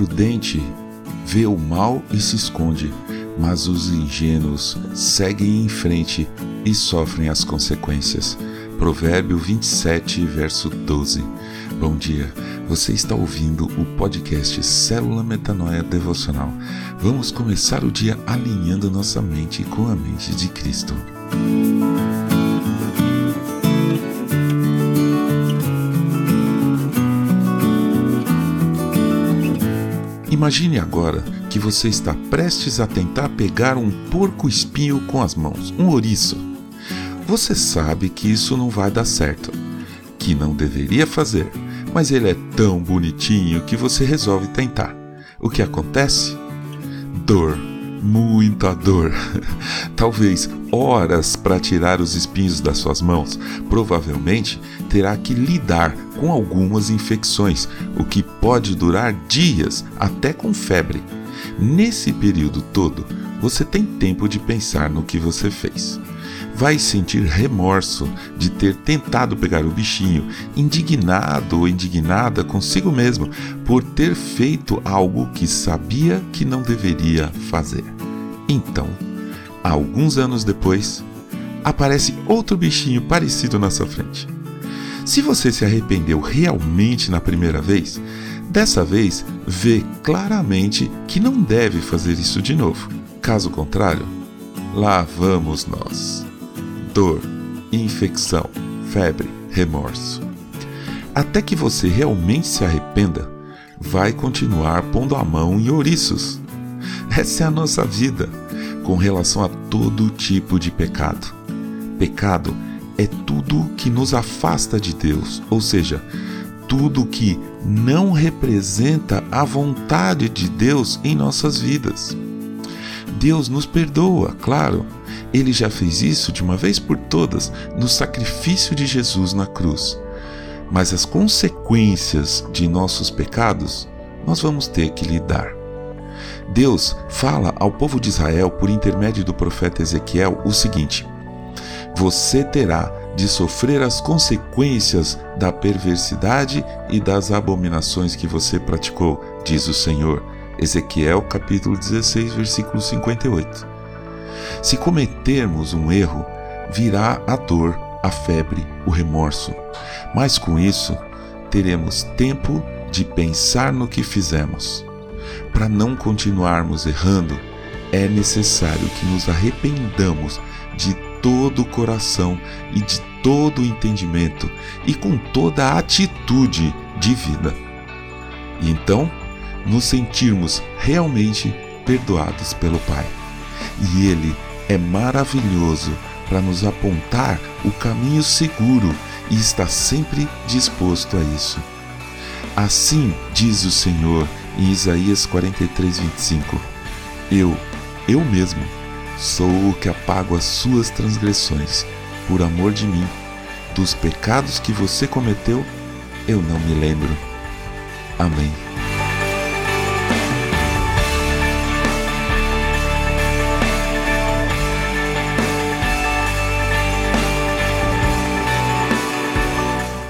prudente vê o mal e se esconde, mas os ingênuos seguem em frente e sofrem as consequências. Provérbio 27, verso 12. Bom dia, você está ouvindo o podcast Célula Metanoia Devocional. Vamos começar o dia alinhando nossa mente com a mente de Cristo. Imagine agora que você está prestes a tentar pegar um porco-espinho com as mãos, um ouriço. Você sabe que isso não vai dar certo, que não deveria fazer, mas ele é tão bonitinho que você resolve tentar. O que acontece? Dor muita dor. Talvez horas para tirar os espinhos das suas mãos. Provavelmente terá que lidar com algumas infecções, o que pode durar dias, até com febre. Nesse período todo, você tem tempo de pensar no que você fez vai sentir remorso de ter tentado pegar o bichinho, indignado ou indignada consigo mesmo por ter feito algo que sabia que não deveria fazer. Então, alguns anos depois, aparece outro bichinho parecido na sua frente. Se você se arrependeu realmente na primeira vez, dessa vez vê claramente que não deve fazer isso de novo. Caso contrário, lá vamos nós dor, infecção, febre, remorso. Até que você realmente se arrependa, vai continuar pondo a mão em ouriços. Essa é a nossa vida com relação a todo tipo de pecado. Pecado é tudo que nos afasta de Deus, ou seja, tudo que não representa a vontade de Deus em nossas vidas. Deus nos perdoa, claro, ele já fez isso de uma vez por todas no sacrifício de Jesus na cruz. Mas as consequências de nossos pecados nós vamos ter que lidar. Deus fala ao povo de Israel por intermédio do profeta Ezequiel o seguinte: Você terá de sofrer as consequências da perversidade e das abominações que você praticou, diz o Senhor. Ezequiel capítulo 16, versículo 58. Se cometermos um erro, virá a dor, a febre, o remorso. Mas com isso, teremos tempo de pensar no que fizemos. Para não continuarmos errando, é necessário que nos arrependamos de todo o coração e de todo o entendimento e com toda a atitude de vida. E então, nos sentirmos realmente perdoados pelo Pai e Ele é maravilhoso para nos apontar o caminho seguro e está sempre disposto a isso. Assim diz o Senhor em Isaías 43, 25: Eu, eu mesmo, sou o que apago as suas transgressões, por amor de mim. Dos pecados que você cometeu, eu não me lembro. Amém.